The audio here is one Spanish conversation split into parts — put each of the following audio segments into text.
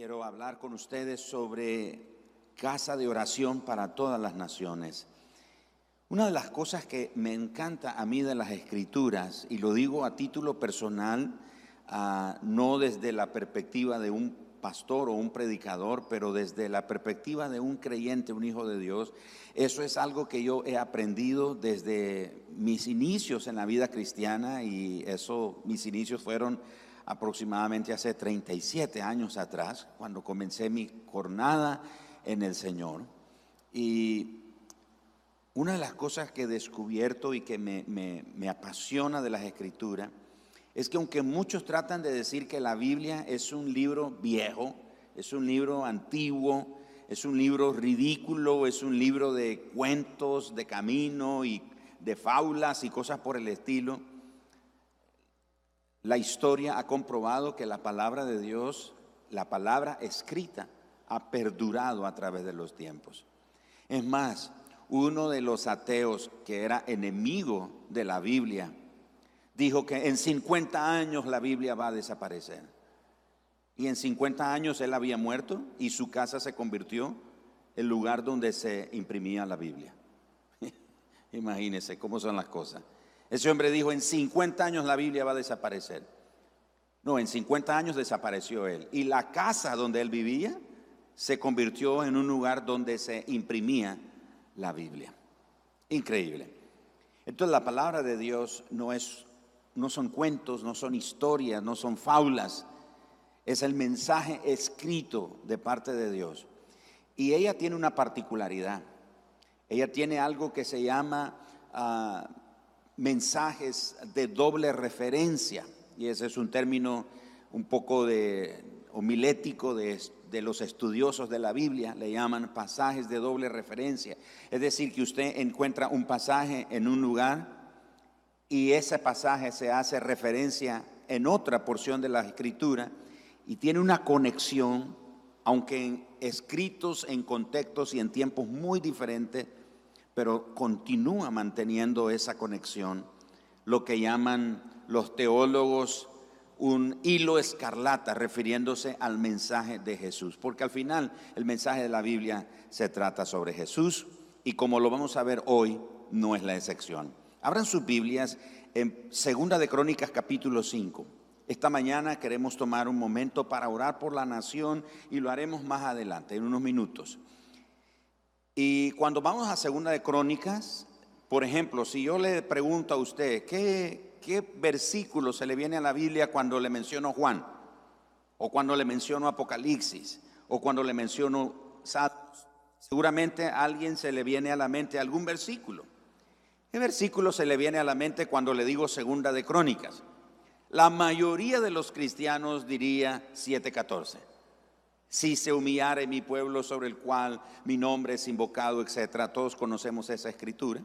quiero hablar con ustedes sobre casa de oración para todas las naciones. Una de las cosas que me encanta a mí de las escrituras, y lo digo a título personal, ah, no desde la perspectiva de un pastor o un predicador, pero desde la perspectiva de un creyente, un hijo de Dios, eso es algo que yo he aprendido desde mis inicios en la vida cristiana y eso, mis inicios fueron aproximadamente hace 37 años atrás, cuando comencé mi jornada en el Señor. Y una de las cosas que he descubierto y que me, apasiona de las escrituras es que aunque muchos tratan de decir que la Biblia es un libro viejo, es un libro antiguo, es un libro ridículo, es un libro de cuentos, de camino y de fábulas y cosas por el estilo, la historia ha comprobado que la palabra de Dios, la palabra escrita, ha perdurado a través de los tiempos. Es más, uno de los ateos que era enemigo de la Biblia dijo que en 50 años la Biblia va a desaparecer. Y en 50 años él había muerto y su casa se convirtió en lugar donde se imprimía la Biblia. Imagínense cómo son las cosas. Ese hombre dijo, en 50 años la Biblia va a desaparecer. No, en 50 años desapareció él. Y la casa donde él vivía se convirtió en un lugar donde se imprimía la Biblia. Increíble. Entonces la palabra de Dios no es no son cuentos, no son historias, no son fábulas. Es el mensaje escrito de parte de Dios. Y ella tiene una particularidad. Ella tiene algo que se llama ah, mensajes de doble referencia, y ese es un término un poco de homilético de, de los estudiosos de la Biblia, le llaman pasajes de doble referencia. Es decir, que usted encuentra un pasaje en un lugar y ese pasaje se hace referencia en otra porción de la escritura y tiene una conexión, aunque escritos en contextos y en tiempos muy diferentes, pero continúa manteniendo esa conexión, lo que llaman los teólogos un hilo escarlata refiriéndose al mensaje de Jesús, porque al final el mensaje de la Biblia se trata sobre Jesús y como lo vamos a ver hoy, no es la excepción. Abran sus Biblias en Segunda de Crónicas capítulo 5. Esta mañana queremos tomar un momento para orar por la nación y lo haremos más adelante, en unos minutos. Y cuando vamos a Segunda de Crónicas, por ejemplo, si yo le pregunto a usted, ¿qué, qué versículo se le viene a la Biblia cuando le menciono Juan? O cuando le menciono Apocalipsis? O cuando le menciono Salmos? Seguramente a alguien se le viene a la mente algún versículo. ¿Qué versículo se le viene a la mente cuando le digo Segunda de Crónicas? La mayoría de los cristianos diría 7.14 si se humillare mi pueblo sobre el cual mi nombre es invocado, etcétera. Todos conocemos esa escritura.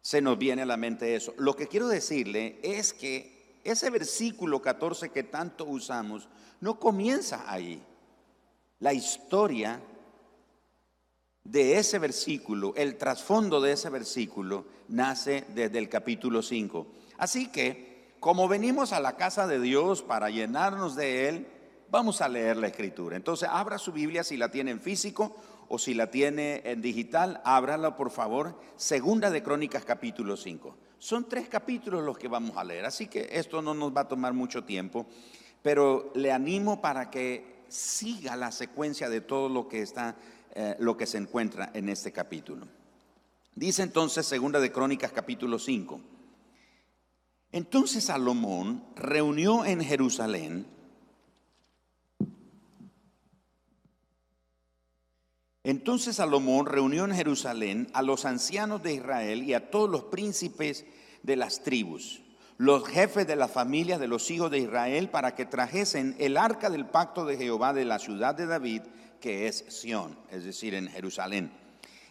Se nos viene a la mente eso. Lo que quiero decirle es que ese versículo 14 que tanto usamos no comienza ahí. La historia de ese versículo, el trasfondo de ese versículo, nace desde el capítulo 5. Así que, como venimos a la casa de Dios para llenarnos de Él, Vamos a leer la escritura. Entonces, abra su Biblia si la tiene en físico o si la tiene en digital, ábrala por favor. Segunda de Crónicas capítulo 5. Son tres capítulos los que vamos a leer, así que esto no nos va a tomar mucho tiempo, pero le animo para que siga la secuencia de todo lo que está, eh, lo que se encuentra en este capítulo. Dice entonces Segunda de Crónicas capítulo 5. Entonces Salomón reunió en Jerusalén Entonces Salomón reunió en Jerusalén a los ancianos de Israel y a todos los príncipes de las tribus, los jefes de las familias de los hijos de Israel, para que trajesen el arca del pacto de Jehová de la ciudad de David, que es Sión, es decir, en Jerusalén.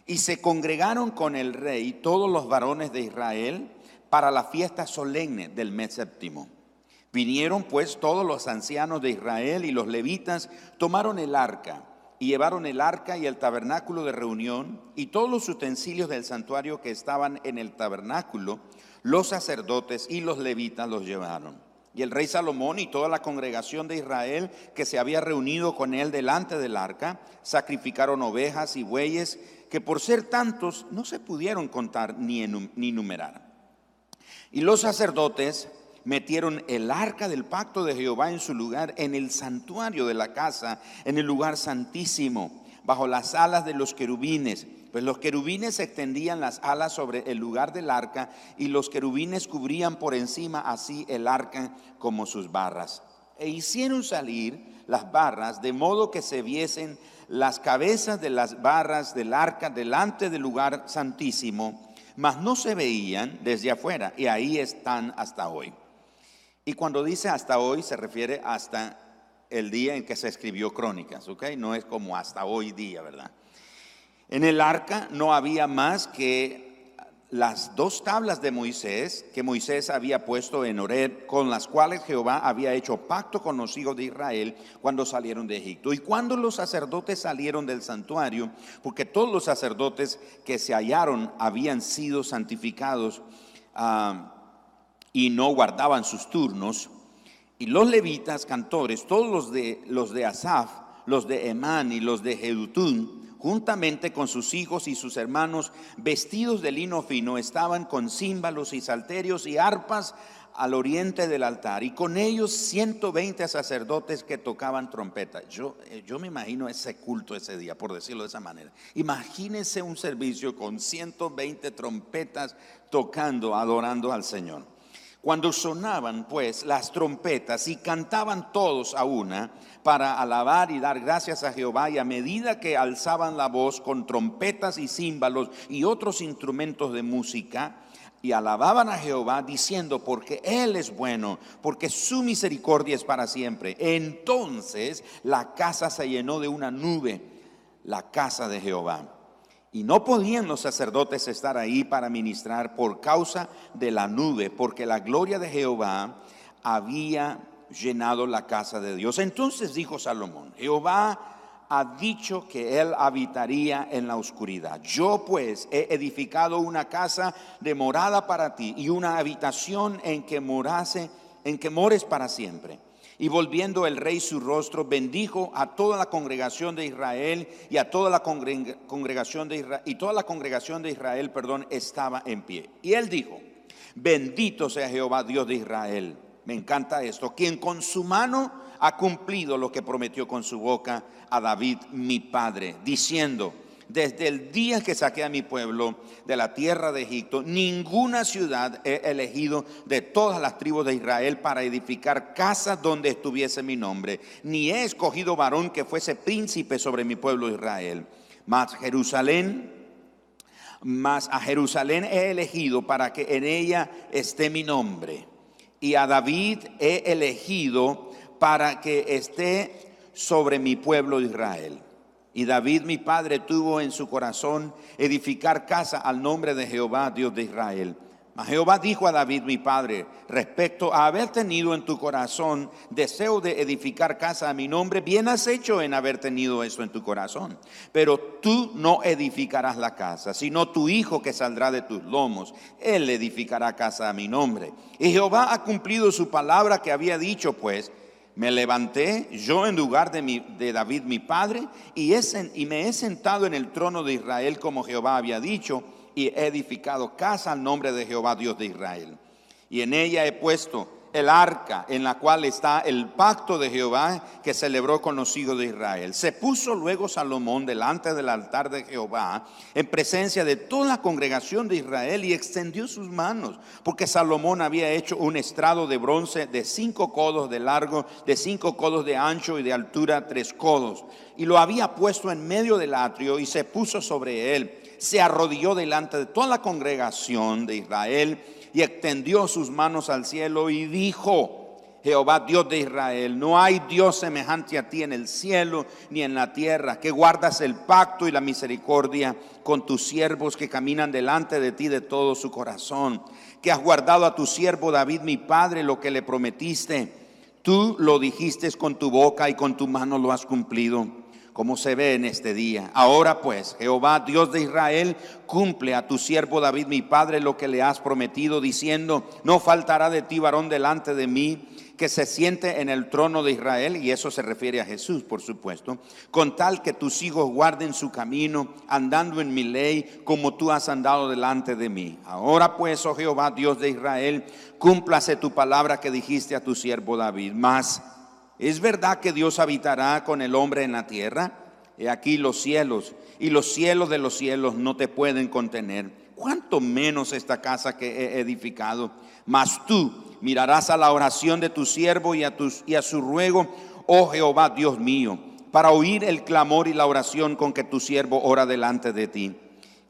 Y se congregaron con el rey todos los varones de Israel para la fiesta solemne del mes séptimo. Vinieron pues todos los ancianos de Israel y los levitas tomaron el arca y llevaron el arca y el tabernáculo de reunión y todos los utensilios del santuario que estaban en el tabernáculo, los sacerdotes y los levitas los llevaron. Y el rey Salomón y toda la congregación de Israel que se había reunido con él delante del arca, sacrificaron ovejas y bueyes que por ser tantos no se pudieron contar ni, ni numerar. Y los sacerdotes metieron el arca del pacto de Jehová en su lugar, en el santuario de la casa, en el lugar santísimo, bajo las alas de los querubines. Pues los querubines extendían las alas sobre el lugar del arca y los querubines cubrían por encima así el arca como sus barras. E hicieron salir las barras de modo que se viesen las cabezas de las barras del arca delante del lugar santísimo, mas no se veían desde afuera y ahí están hasta hoy. Y cuando dice hasta hoy se refiere hasta el día en que se escribió Crónicas, ¿ok? No es como hasta hoy día, ¿verdad? En el arca no había más que las dos tablas de Moisés que Moisés había puesto en Oreb, con las cuales Jehová había hecho pacto con los hijos de Israel cuando salieron de Egipto. Y cuando los sacerdotes salieron del santuario, porque todos los sacerdotes que se hallaron habían sido santificados ah, y no guardaban sus turnos, y los levitas, cantores, todos los de, los de Asaf, los de Emán y los de Jedutún, juntamente con sus hijos y sus hermanos, vestidos de lino fino, estaban con címbalos y salterios y arpas al oriente del altar, y con ellos 120 sacerdotes que tocaban trompeta. Yo, eh, yo me imagino ese culto ese día, por decirlo de esa manera. Imagínense un servicio con 120 trompetas tocando, adorando al Señor. Cuando sonaban pues las trompetas y cantaban todos a una para alabar y dar gracias a Jehová y a medida que alzaban la voz con trompetas y címbalos y otros instrumentos de música, y alababan a Jehová diciendo, porque Él es bueno, porque su misericordia es para siempre. Entonces la casa se llenó de una nube, la casa de Jehová. Y no podían los sacerdotes estar ahí para ministrar por causa de la nube, porque la gloria de Jehová había llenado la casa de Dios. Entonces dijo Salomón, Jehová ha dicho que él habitaría en la oscuridad. Yo pues he edificado una casa de morada para ti y una habitación en que morase, en que mores para siempre. Y volviendo el rey su rostro, bendijo a toda la congregación de Israel y a toda la congregación de Israel, y toda la congregación de Israel, perdón, estaba en pie. Y él dijo, bendito sea Jehová Dios de Israel. Me encanta esto, quien con su mano ha cumplido lo que prometió con su boca a David, mi padre, diciendo, desde el día que saqué a mi pueblo de la tierra de Egipto, ninguna ciudad he elegido de todas las tribus de Israel para edificar casas donde estuviese mi nombre, ni he escogido varón que fuese príncipe sobre mi pueblo Israel. Mas Jerusalén, mas a Jerusalén he elegido para que en ella esté mi nombre. Y a David he elegido para que esté sobre mi pueblo Israel. Y David mi padre tuvo en su corazón edificar casa al nombre de Jehová, Dios de Israel. Mas Jehová dijo a David mi padre, respecto a haber tenido en tu corazón deseo de edificar casa a mi nombre, bien has hecho en haber tenido eso en tu corazón. Pero tú no edificarás la casa, sino tu hijo que saldrá de tus lomos, él edificará casa a mi nombre. Y Jehová ha cumplido su palabra que había dicho, pues, me levanté yo en lugar de, mi, de David mi padre y, y me he sentado en el trono de Israel como Jehová había dicho y he edificado casa al nombre de Jehová Dios de Israel. Y en ella he puesto el arca en la cual está el pacto de Jehová que celebró con los hijos de Israel. Se puso luego Salomón delante del altar de Jehová en presencia de toda la congregación de Israel y extendió sus manos, porque Salomón había hecho un estrado de bronce de cinco codos de largo, de cinco codos de ancho y de altura tres codos, y lo había puesto en medio del atrio y se puso sobre él. Se arrodilló delante de toda la congregación de Israel y extendió sus manos al cielo y dijo, Jehová Dios de Israel, no hay Dios semejante a ti en el cielo ni en la tierra, que guardas el pacto y la misericordia con tus siervos que caminan delante de ti de todo su corazón, que has guardado a tu siervo David mi padre lo que le prometiste. Tú lo dijiste con tu boca y con tu mano lo has cumplido como se ve en este día. Ahora pues, Jehová, Dios de Israel, cumple a tu siervo David, mi padre, lo que le has prometido, diciendo, no faltará de ti varón delante de mí que se siente en el trono de Israel, y eso se refiere a Jesús, por supuesto, con tal que tus hijos guarden su camino, andando en mi ley, como tú has andado delante de mí. Ahora pues, oh Jehová, Dios de Israel, cúmplase tu palabra que dijiste a tu siervo David. Mas, ¿es verdad que Dios habitará con el hombre en la tierra? He aquí los cielos, y los cielos de los cielos no te pueden contener. ¿Cuánto menos esta casa que he edificado? Mas tú, mirarás a la oración de tu siervo y a, y a su ruego, oh Jehová Dios mío, para oír el clamor y la oración con que tu siervo ora delante de ti.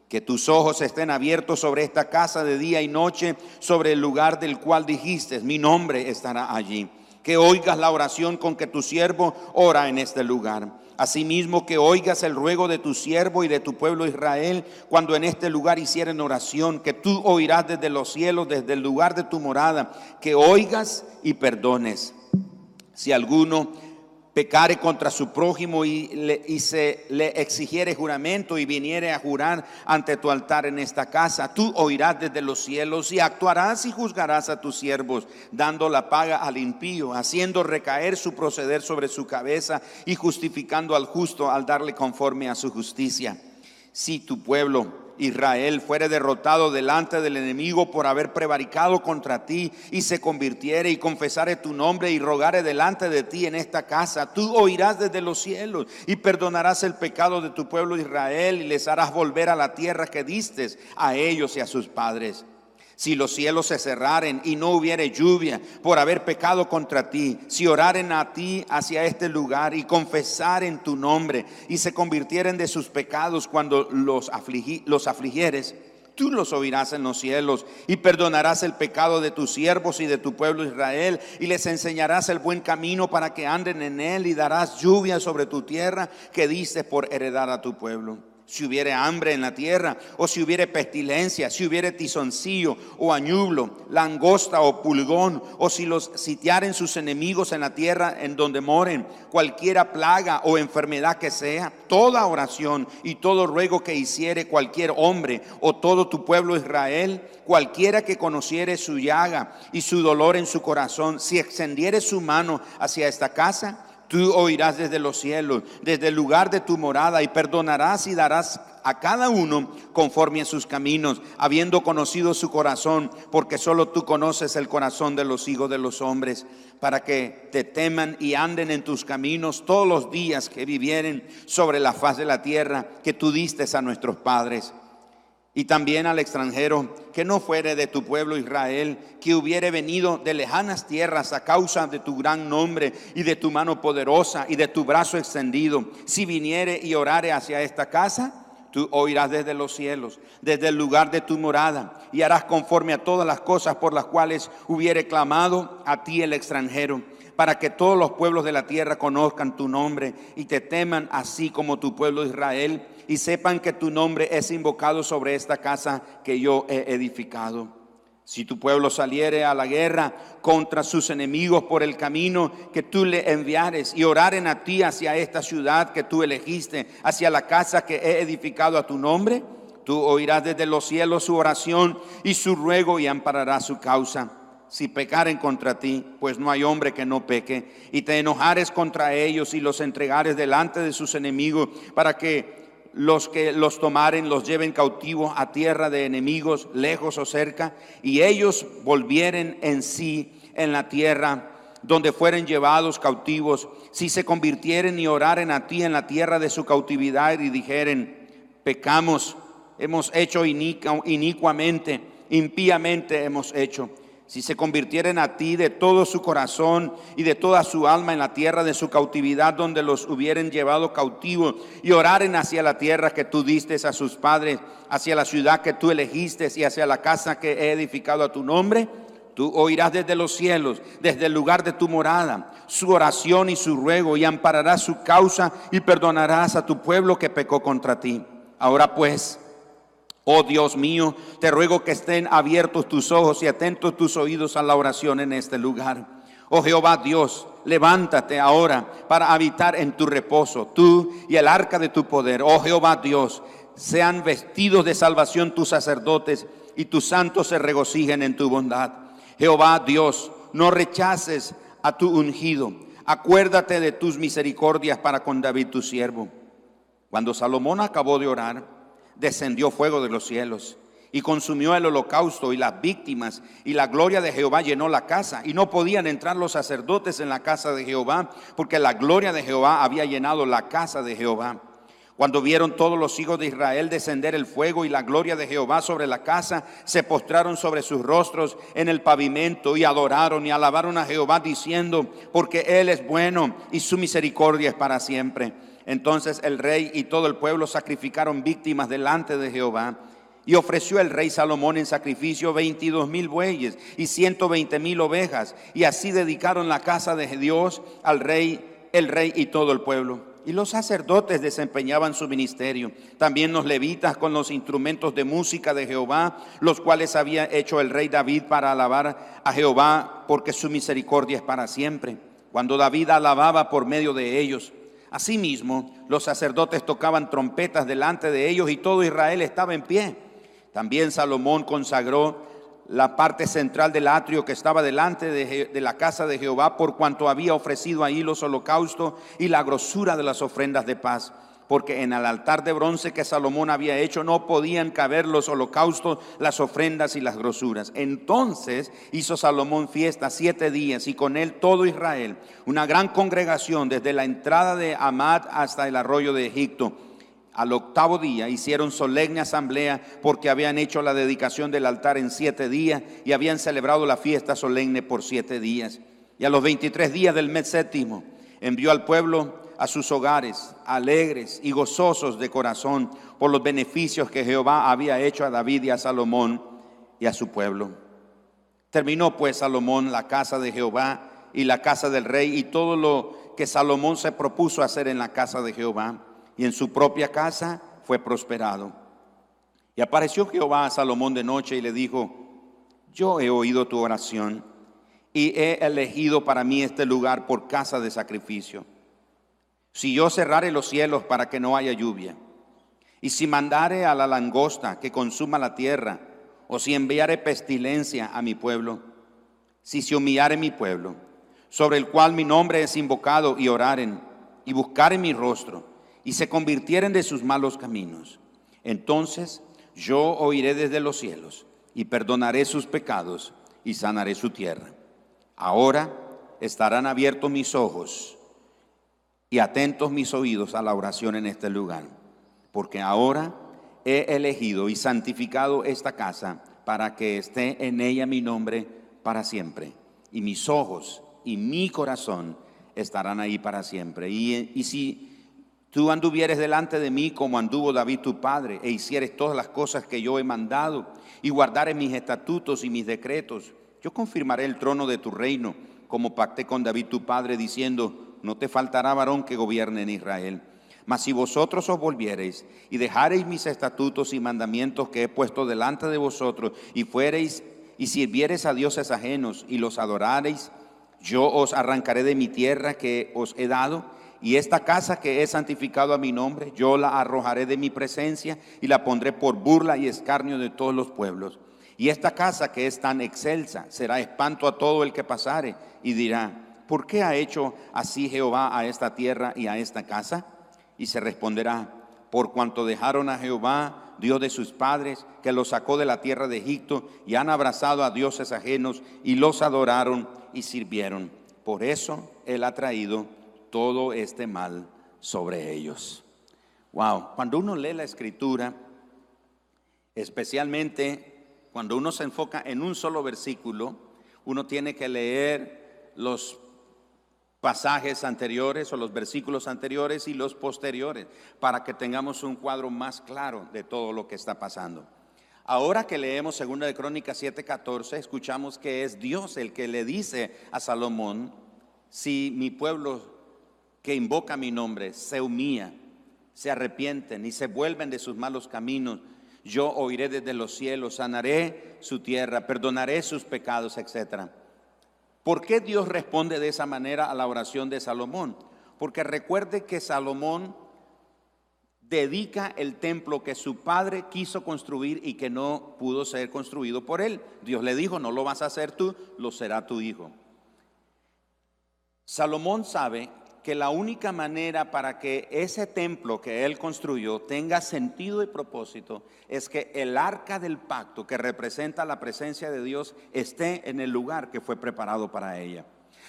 Que tus ojos estén abiertos sobre esta casa de día y noche, sobre el lugar del cual dijiste, mi nombre estará allí. Que oigas la oración con que tu siervo ora en este lugar Asimismo que oigas el ruego de tu siervo y de tu pueblo Israel cuando en este lugar hicieren oración, que tú oirás desde los cielos, desde el lugar de tu morada, que oigas y perdones. Si alguno pecare contra su prójimo y, se le exigiere juramento y viniere a jurar ante tu altar en esta casa, tú oirás desde los cielos y actuarás y juzgarás a tus siervos, dando la paga al impío, haciendo recaer su proceder sobre su cabeza y justificando al justo al darle conforme a su justicia. Si tu pueblo Israel fuere derrotado delante del enemigo por haber prevaricado contra ti y se convirtiere y confesare tu nombre y rogare delante de ti en esta casa, tú oirás desde los cielos y perdonarás el pecado de tu pueblo Israel y les harás volver a la tierra que distes a ellos y a sus padres si los cielos se cerraren y no hubiere lluvia por haber pecado contra ti, si oraren a ti hacia este lugar y confesaren tu nombre y se convirtieren de sus pecados cuando los, los afligieres, tú los oirás en los cielos y perdonarás el pecado de tus siervos y de tu pueblo Israel y les enseñarás el buen camino para que anden en él y darás lluvia sobre tu tierra que diste por heredar a tu pueblo si hubiere hambre en la tierra, o si hubiere pestilencia, si hubiere tizoncillo o añublo, langosta o pulgón, o si los sitiaren sus enemigos en la tierra en donde moren, cualquiera plaga o enfermedad que sea, toda oración y todo ruego que hiciere cualquier hombre o todo tu pueblo Israel, cualquiera que conociere su llaga y su dolor en su corazón, si extendiere su mano hacia esta casa, Tú oirás desde los cielos, desde el lugar de tu morada, y perdonarás y darás a cada uno conforme a sus caminos, habiendo conocido su corazón, porque solo tú conoces el corazón de los hijos de los hombres, para que te teman y anden en tus caminos todos los días que vivieren sobre la faz de la tierra que tú diste a nuestros padres y también al extranjero que no fuere de tu pueblo Israel, que hubiere venido de lejanas tierras a causa de tu gran nombre y de tu mano poderosa y de tu brazo extendido, si viniere y orare hacia esta casa, tú oirás desde los cielos, desde el lugar de tu morada, y harás conforme a todas las cosas por las cuales hubiere clamado a ti el extranjero para que todos los pueblos de la tierra conozcan tu nombre y te teman así como tu pueblo Israel y sepan que tu nombre es invocado sobre esta casa que yo he edificado. Si tu pueblo saliere a la guerra contra sus enemigos por el camino que tú le enviares y oraren a ti hacia esta ciudad que tú elegiste, hacia la casa que he edificado a tu nombre, tú oirás desde los cielos su oración y su ruego y ampararás su causa si pecaren contra ti, pues no hay hombre que no peque, y te enojares contra ellos y los entregares delante de sus enemigos, para que los que los tomaren los lleven cautivos a tierra de enemigos, lejos o cerca, y ellos volvieren en sí en la tierra donde fueren llevados cautivos, si se convirtieren y oraren a ti en la tierra de su cautividad y dijeren, pecamos, hemos hecho inicuamente, impíamente hemos hecho si se convirtieren a ti de todo su corazón y de toda su alma en la tierra de su cautividad donde los hubieren llevado cautivos y oraren hacia la tierra que tú diste a sus padres, hacia la ciudad que tú elegiste y hacia la casa que he edificado a tu nombre, tú oirás desde los cielos, desde el lugar de tu morada, su oración y su ruego y ampararás su causa y perdonarás a tu pueblo que pecó contra ti. Ahora pues, Oh Dios mío, te ruego que estén abiertos tus ojos y atentos tus oídos a la oración en este lugar. Oh Jehová Dios, levántate ahora para habitar en tu reposo, tú y el arca de tu poder. Oh Jehová Dios, sean vestidos de salvación tus sacerdotes y tus santos se regocijen en tu bondad. Jehová Dios, no rechaces a tu ungido. Acuérdate de tus misericordias para con David tu siervo. Cuando Salomón acabó de orar, descendió fuego de los cielos y consumió el holocausto y las víctimas, y la gloria de Jehová llenó la casa, y no podían entrar los sacerdotes en la casa de Jehová, porque la gloria de Jehová había llenado la casa de Jehová. Cuando vieron todos los hijos de Israel descender el fuego y la gloria de Jehová sobre la casa, se postraron sobre sus rostros en el pavimento y adoraron y alabaron a Jehová diciendo, porque Él es bueno y su misericordia es para siempre. Entonces el rey y todo el pueblo sacrificaron víctimas delante de Jehová. Y ofreció el rey Salomón en sacrificio 22 mil bueyes y 120 mil ovejas. Y así dedicaron la casa de Dios al rey, el rey y todo el pueblo. Y los sacerdotes desempeñaban su ministerio. También los levitas con los instrumentos de música de Jehová, los cuales había hecho el rey David para alabar a Jehová, porque su misericordia es para siempre. Cuando David alababa por medio de ellos. Asimismo, los sacerdotes tocaban trompetas delante de ellos y todo Israel estaba en pie. También Salomón consagró la parte central del atrio que estaba delante de, la casa de Jehová, por cuanto había ofrecido ahí los holocaustos y la grosura de las ofrendas de paz. Porque en el altar de bronce que Salomón había hecho no podían caber los holocaustos, las ofrendas y las grosuras. Entonces hizo Salomón fiesta siete días y con él todo Israel, una gran congregación desde la entrada de Amad hasta el arroyo de Egipto al octavo día hicieron solemne asamblea porque habían hecho la dedicación del altar en siete días y habían celebrado la fiesta solemne por siete días. Y a los veintitrés días del mes séptimo envió al pueblo a sus hogares, alegres y gozosos de corazón por los beneficios que Jehová había hecho a David y a Salomón y a su pueblo. Terminó pues Salomón la casa de Jehová y la casa del rey y todo lo que Salomón se propuso hacer en la casa de Jehová y en su propia casa fue prosperado. Y apareció Jehová a Salomón de noche y le dijo, yo he oído tu oración y he elegido para mí este lugar por casa de sacrificio. Si yo cerrare los cielos para que no haya lluvia, y si mandare a la langosta que consuma la tierra, o si enviare pestilencia a mi pueblo, si se humillare mi pueblo, sobre el cual mi nombre es invocado, y oraren, y buscaren mi rostro, y se convirtieren de sus malos caminos, entonces yo oiré desde los cielos y perdonaré sus pecados y sanaré su tierra. Ahora estarán abiertos mis ojos y atentos mis oídos a la oración en este lugar, porque ahora he elegido y santificado esta casa para que esté en ella mi nombre para siempre, y mis ojos y mi corazón estarán ahí para siempre. Y, si Tú anduvieres delante de mí como anduvo David tu padre, e hicieres todas las cosas que yo he mandado, y guardares mis estatutos y mis decretos. Yo confirmaré el trono de tu reino, como pacté con David tu padre, diciendo, no te faltará varón que gobierne en Israel. Mas si vosotros os volviereis y dejareis mis estatutos y mandamientos que he puesto delante de vosotros, y fuereis y sirviereis a dioses ajenos y los adorareis, yo os arrancaré de mi tierra que os he dado y esta casa que he santificado a mi nombre, yo la arrojaré de mi presencia y la pondré por burla y escarnio de todos los pueblos. Y esta casa que es tan excelsa será espanto a todo el que pasare y dirá, ¿por qué ha hecho así Jehová a esta tierra y a esta casa? Y se responderá, por cuanto dejaron a Jehová, Dios de sus padres, que los sacó de la tierra de Egipto y han abrazado a dioses ajenos y los adoraron y sirvieron. Por eso Él ha traído todo este mal sobre ellos. Wow, cuando uno lee la escritura, especialmente cuando uno se enfoca en un solo versículo, uno tiene que leer los pasajes anteriores o los versículos anteriores y los posteriores para que tengamos un cuadro más claro de todo lo que está pasando. Ahora que leemos 2 de Crónicas 7:14, escuchamos que es Dios el que le dice a Salomón, si mi pueblo que invoca mi nombre se humilla, se arrepienten y se vuelven de sus malos caminos, yo oiré desde los cielos, sanaré su tierra, perdonaré sus pecados, etc. ¿Por qué Dios responde de esa manera a la oración de Salomón? Porque recuerde que Salomón dedica el templo que su padre quiso construir y que no pudo ser construido por él. Dios le dijo, no lo vas a hacer tú, lo será tu hijo. Salomón sabe que la única manera para que ese templo que él construyó tenga sentido y propósito es que el arca del pacto que representa la presencia de Dios esté en el lugar que fue preparado para ella.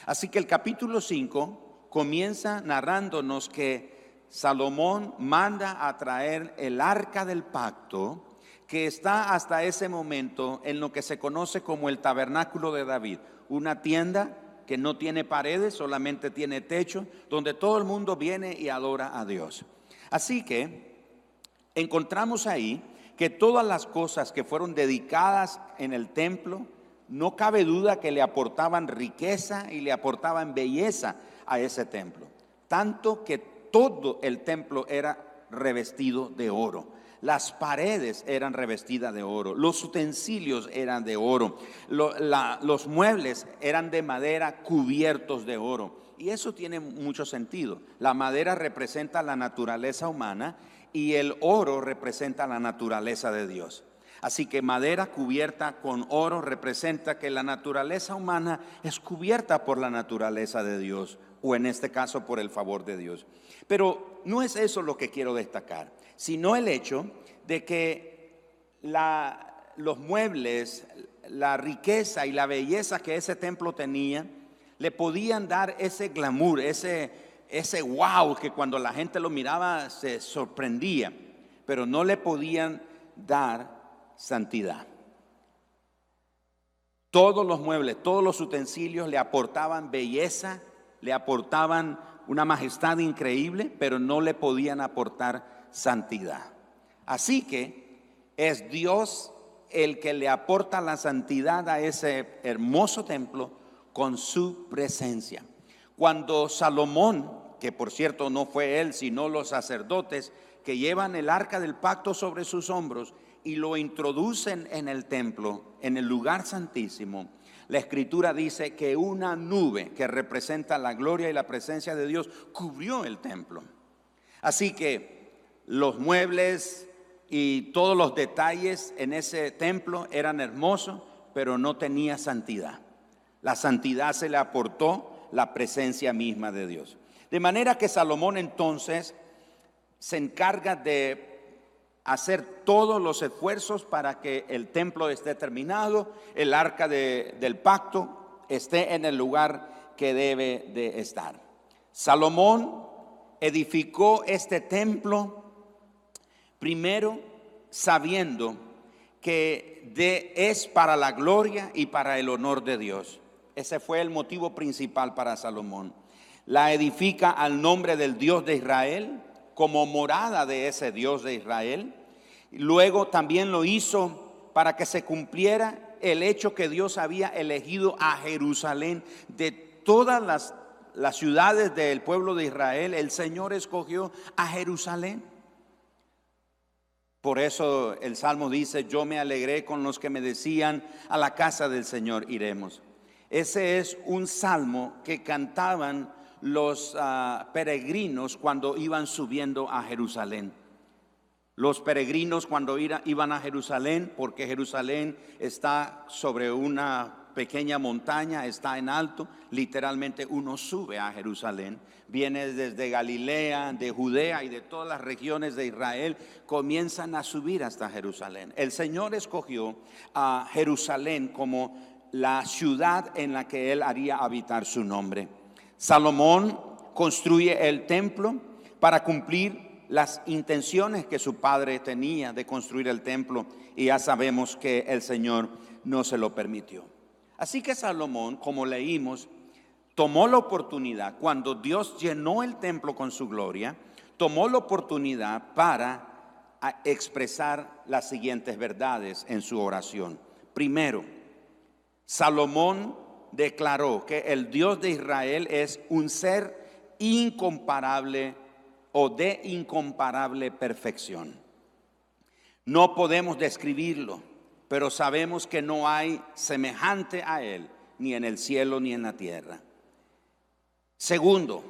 Así que el capítulo 5 comienza narrándonos que Salomón manda a traer el arca del pacto que está hasta ese momento en lo que se conoce como el tabernáculo de David, una tienda que no tiene paredes, solamente tiene techo, donde todo el mundo viene y adora a Dios. Así que encontramos ahí que todas las cosas que fueron dedicadas en el templo, no cabe duda que le aportaban riqueza y le aportaban belleza a ese templo. Tanto que todo el templo era revestido de oro. Las paredes eran revestidas de oro, los utensilios eran de oro, los muebles eran de madera cubiertos de oro. Y eso tiene mucho sentido. La madera representa la naturaleza humana y el oro representa la naturaleza de Dios. Así que madera cubierta con oro representa que la naturaleza humana es cubierta por la naturaleza de Dios, o en este caso por el favor de Dios. Pero no es eso lo que quiero destacar sino el hecho de que los muebles, la riqueza y la belleza que ese templo tenía, le podían dar ese glamour, ese, ese wow que cuando la gente lo miraba se sorprendía, pero no le podían dar santidad. Todos los muebles, todos los utensilios le aportaban belleza, le aportaban una majestad increíble, pero no le podían aportar santidad. Así que es Dios el que le aporta la santidad a ese hermoso templo con su presencia. Cuando Salomón, que por cierto no fue él, sino los sacerdotes, que llevan el arca del pacto sobre sus hombros y lo introducen en el templo, en el lugar santísimo, la escritura dice que una nube que representa la gloria y la presencia de Dios cubrió el templo. Así que los muebles y todos los detalles en ese templo eran hermosos, pero no tenía santidad. La santidad se le aportó la presencia misma de Dios. De manera que Salomón entonces se encarga de hacer todos los esfuerzos para que el templo esté terminado, el arca del pacto esté en el lugar que debe de estar. Salomón edificó este templo Primero, sabiendo que de, es para la gloria y para el honor de Dios. Ese fue el motivo principal para Salomón. La edifica al nombre del Dios de Israel, como morada de ese Dios de Israel. Luego también lo hizo para que se cumpliera el hecho que Dios había elegido a Jerusalén de todas las, las ciudades del pueblo de Israel. El Señor escogió a Jerusalén. Por eso el Salmo dice, yo me alegré con los que me decían, a la casa del Señor iremos. Ese es un salmo que cantaban los ah, peregrinos cuando iban subiendo a Jerusalén. Los peregrinos cuando iban a Jerusalén, porque Jerusalén está sobre una pequeña montaña, está en alto, literalmente uno sube a Jerusalén, viene desde Galilea, de Judea y de todas las regiones de Israel, comienzan a subir hasta Jerusalén. El Señor escogió a Jerusalén como la ciudad en la que él haría habitar su nombre. Salomón construye el templo para cumplir las intenciones que su padre tenía de construir el templo y ya sabemos que el Señor no se lo permitió. Así que Salomón, como leímos, tomó la oportunidad, cuando Dios llenó el templo con su gloria, tomó la oportunidad para expresar las siguientes verdades en su oración. Primero, Salomón declaró que el Dios de Israel es un ser incomparable o de incomparable perfección. No podemos describirlo pero sabemos que no hay semejante a Él, ni en el cielo, ni en la tierra. Segundo,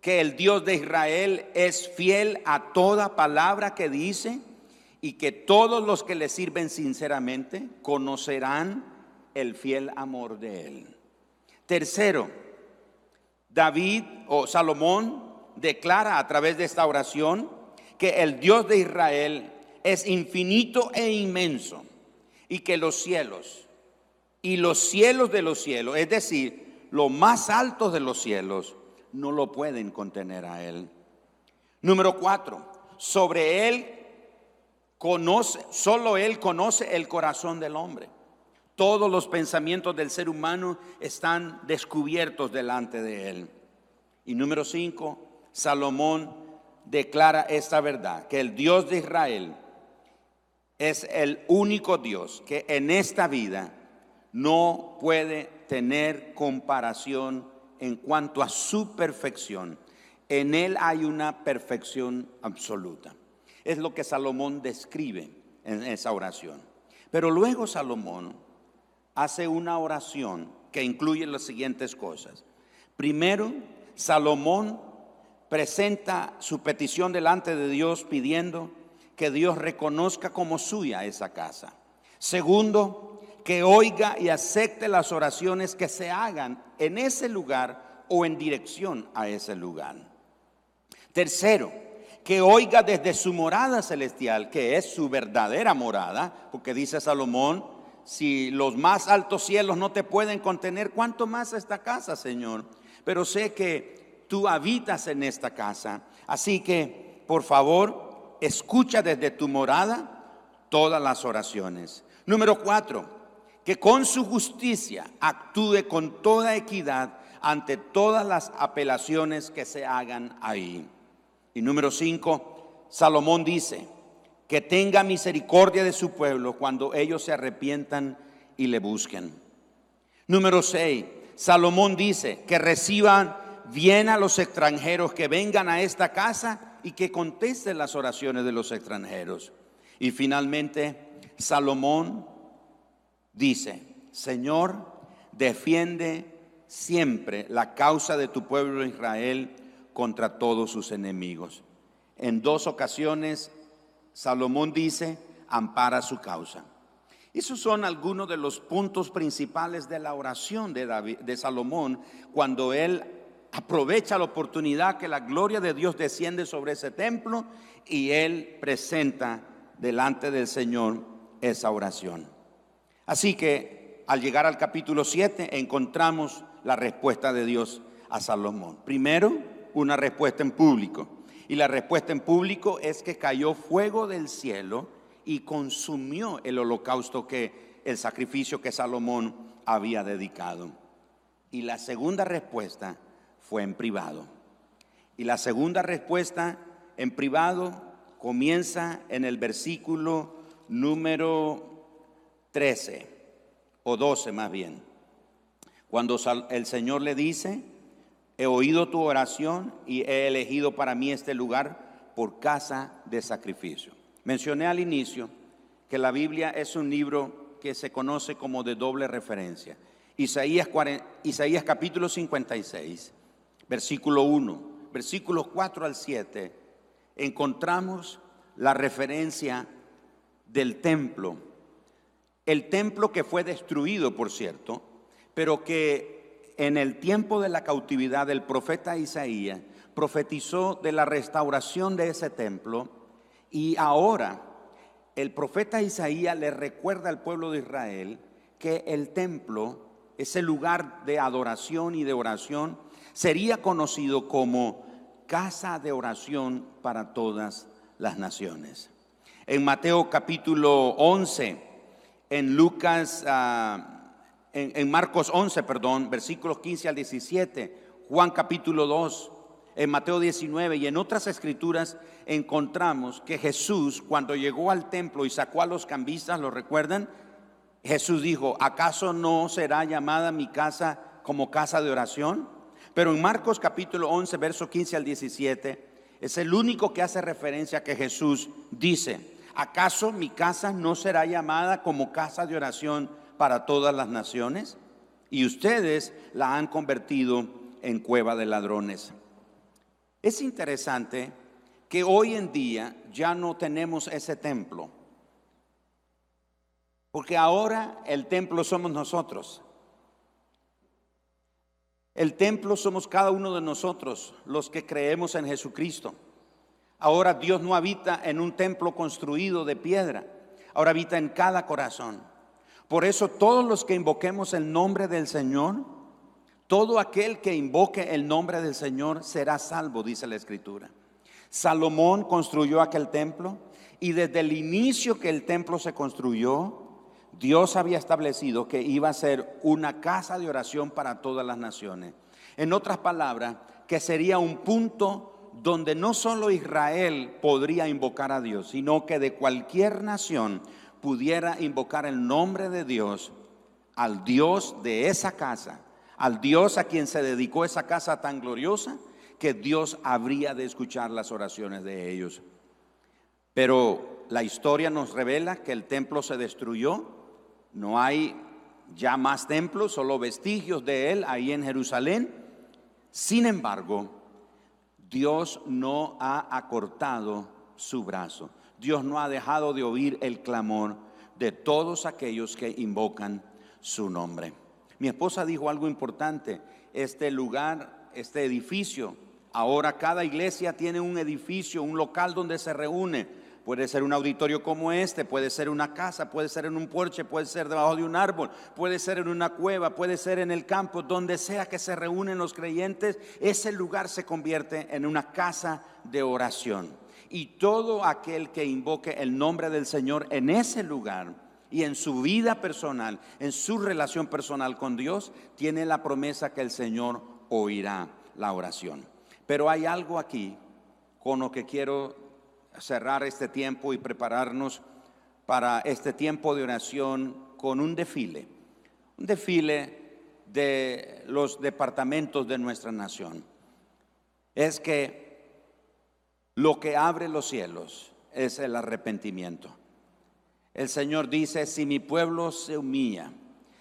que el Dios de Israel es fiel a toda palabra que dice y que todos los que le sirven sinceramente conocerán el fiel amor de él. Tercero, David o Salomón declara a través de esta oración que el Dios de Israel es infinito e inmenso y que los cielos y los cielos de los cielos, es decir, los más altos de los cielos, no lo pueden contener a él. Número cuatro, sobre él conoce, solo él conoce el corazón del hombre. Todos los pensamientos del ser humano están descubiertos delante de él. Y número cinco, Salomón declara esta verdad, que el Dios de Israel es el único Dios que en esta vida no puede tener comparación en cuanto a su perfección. En Él hay una perfección absoluta. Es lo que Salomón describe en esa oración. Pero luego Salomón hace una oración que incluye las siguientes cosas. Primero, Salomón presenta su petición delante de Dios pidiendo que Dios reconozca como suya esa casa. Segundo, que oiga y acepte las oraciones que se hagan en ese lugar o en dirección a ese lugar. Tercero, que oiga desde su morada celestial, que es su verdadera morada, porque dice Salomón, si los más altos cielos no te pueden contener, ¿cuánto más esta casa, Señor? Pero sé que tú habitas en esta casa, así que, por favor, escucha desde tu morada todas las oraciones. Número cuatro, que con su justicia actúe con toda equidad ante todas las apelaciones que se hagan ahí. Y número cinco, Salomón dice, que tenga misericordia de su pueblo cuando ellos se arrepientan y le busquen. Número seis, Salomón dice que reciban bien a los extranjeros que vengan a esta casa y que contesten las oraciones de los extranjeros. Y finalmente, Salomón dice, Señor, defiende siempre la causa de tu pueblo Israel contra todos sus enemigos. En dos ocasiones, Salomón dice, ampara su causa. Esos son algunos de los puntos principales de la oración de, David, de Salomón cuando él aprovecha la oportunidad que la gloria de Dios desciende sobre ese templo y él presenta delante del Señor esa oración. Así que al llegar al capítulo 7 encontramos la respuesta de Dios a Salomón. Primero, una respuesta en público. Y la respuesta en público es que cayó fuego del cielo y consumió el holocausto que el sacrificio que Salomón había dedicado. Y la segunda respuesta fue en privado. Y la segunda respuesta en privado comienza en el versículo número 13 o 12 más bien. Cuando el Señor le dice, he oído tu oración y he elegido para mí este lugar por casa de sacrificio. Mencioné al inicio que la Biblia es un libro que se conoce como de doble referencia. Isaías, Isaías capítulo 56, versículo 1, versículos 4 al 7, encontramos la referencia del templo. El templo que fue destruido, por cierto, pero que en el tiempo de la cautividad del profeta Isaías profetizó de la restauración de ese templo y ahora el profeta Isaías le recuerda al pueblo de Israel que el templo, ese lugar de adoración y de oración, sería conocido como casa de oración para todas las naciones. En Mateo capítulo 11, en Lucas, ah, en, Marcos 11, perdón, versículos 15 al 17, Juan capítulo 2, en Mateo 19 y en otras escrituras encontramos que Jesús cuando llegó al templo y sacó a los cambistas, ¿lo recuerdan? Jesús dijo, ¿acaso no será llamada mi casa como casa de oración? Pero en Marcos capítulo 11, verso 15 al 17, es el único que hace referencia a que Jesús dice, ¿acaso mi casa no será llamada como casa de oración para todas las naciones? y ustedes la han convertido en cueva de ladrones. Es interesante que hoy en día ya no tenemos ese templo, porque ahora el templo somos nosotros. El templo somos cada uno de nosotros, los que creemos en Jesucristo. Ahora Dios no habita en un templo construido de piedra, ahora habita en cada corazón. Por eso todos los que invoquemos el nombre del Señor, todo aquel que invoque el nombre del Señor será salvo, dice la Escritura. Salomón construyó aquel templo y desde el inicio que el templo se construyó, Dios había establecido que iba a ser una casa de oración para todas las naciones. En otras palabras, que sería un punto donde no solo Israel podría invocar a Dios, sino que de cualquier nación pudiera invocar el nombre de Dios al Dios de esa casa, al Dios a quien se dedicó esa casa tan gloriosa, que Dios habría de escuchar las oraciones de ellos. Pero la historia nos revela que el templo se destruyó no hay ya más templos, solo vestigios de él ahí en Jerusalén. Sin embargo, Dios no ha acortado su brazo. Dios no ha dejado de oír el clamor de todos aquellos que invocan su nombre. Mi esposa dijo algo importante. Este lugar, este edificio, ahora cada iglesia tiene un edificio, un local donde se reúne Puede ser un auditorio como este, puede ser una casa, puede ser en un porche, puede ser debajo de un árbol, puede ser en una cueva, puede ser en el campo, donde sea que se reúnen los creyentes, ese lugar se convierte en una casa de oración. Y todo aquel que invoque el nombre del Señor en ese lugar y en su vida personal, en su relación personal con Dios, tiene la promesa que el Señor oirá la oración. Pero hay algo aquí con lo que quiero cerrar este tiempo y prepararnos para este tiempo de oración con un desfile, un desfile de los departamentos de nuestra nación. Es que lo que abre los cielos es el arrepentimiento. El Señor dice, si mi pueblo se humilla,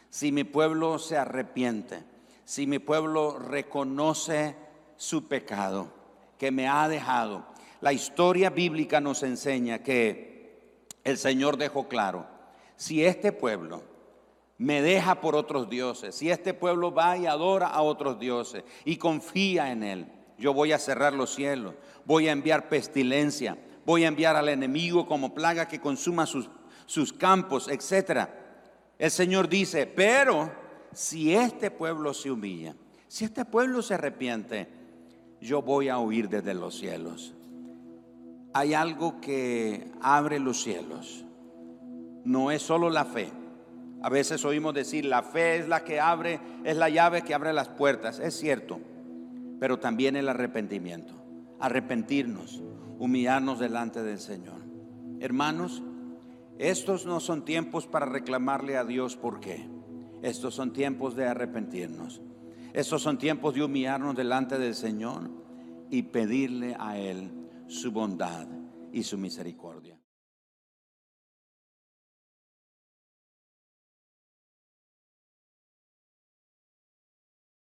si mi pueblo se arrepiente, si mi pueblo reconoce su pecado que me ha dejado, la historia bíblica nos enseña que el Señor dejó claro, si este pueblo me deja por otros dioses, si este pueblo va y adora a otros dioses y confía en Él, yo voy a cerrar los cielos, voy a enviar pestilencia, voy a enviar al enemigo como plaga que consuma sus, sus campos, etc. El Señor dice, pero si este pueblo se humilla, si este pueblo se arrepiente, yo voy a huir desde los cielos hay algo que abre los cielos. No es solo la fe. A veces oímos decir, la fe es la que abre, es la llave que abre las puertas. Es cierto, pero también el arrepentimiento. Arrepentirnos, humillarnos delante del Señor. Hermanos, estos no son tiempos para reclamarle a Dios por qué. Estos son tiempos de arrepentirnos. Estos son tiempos de humillarnos delante del Señor y pedirle a Él su bondad y su misericordia.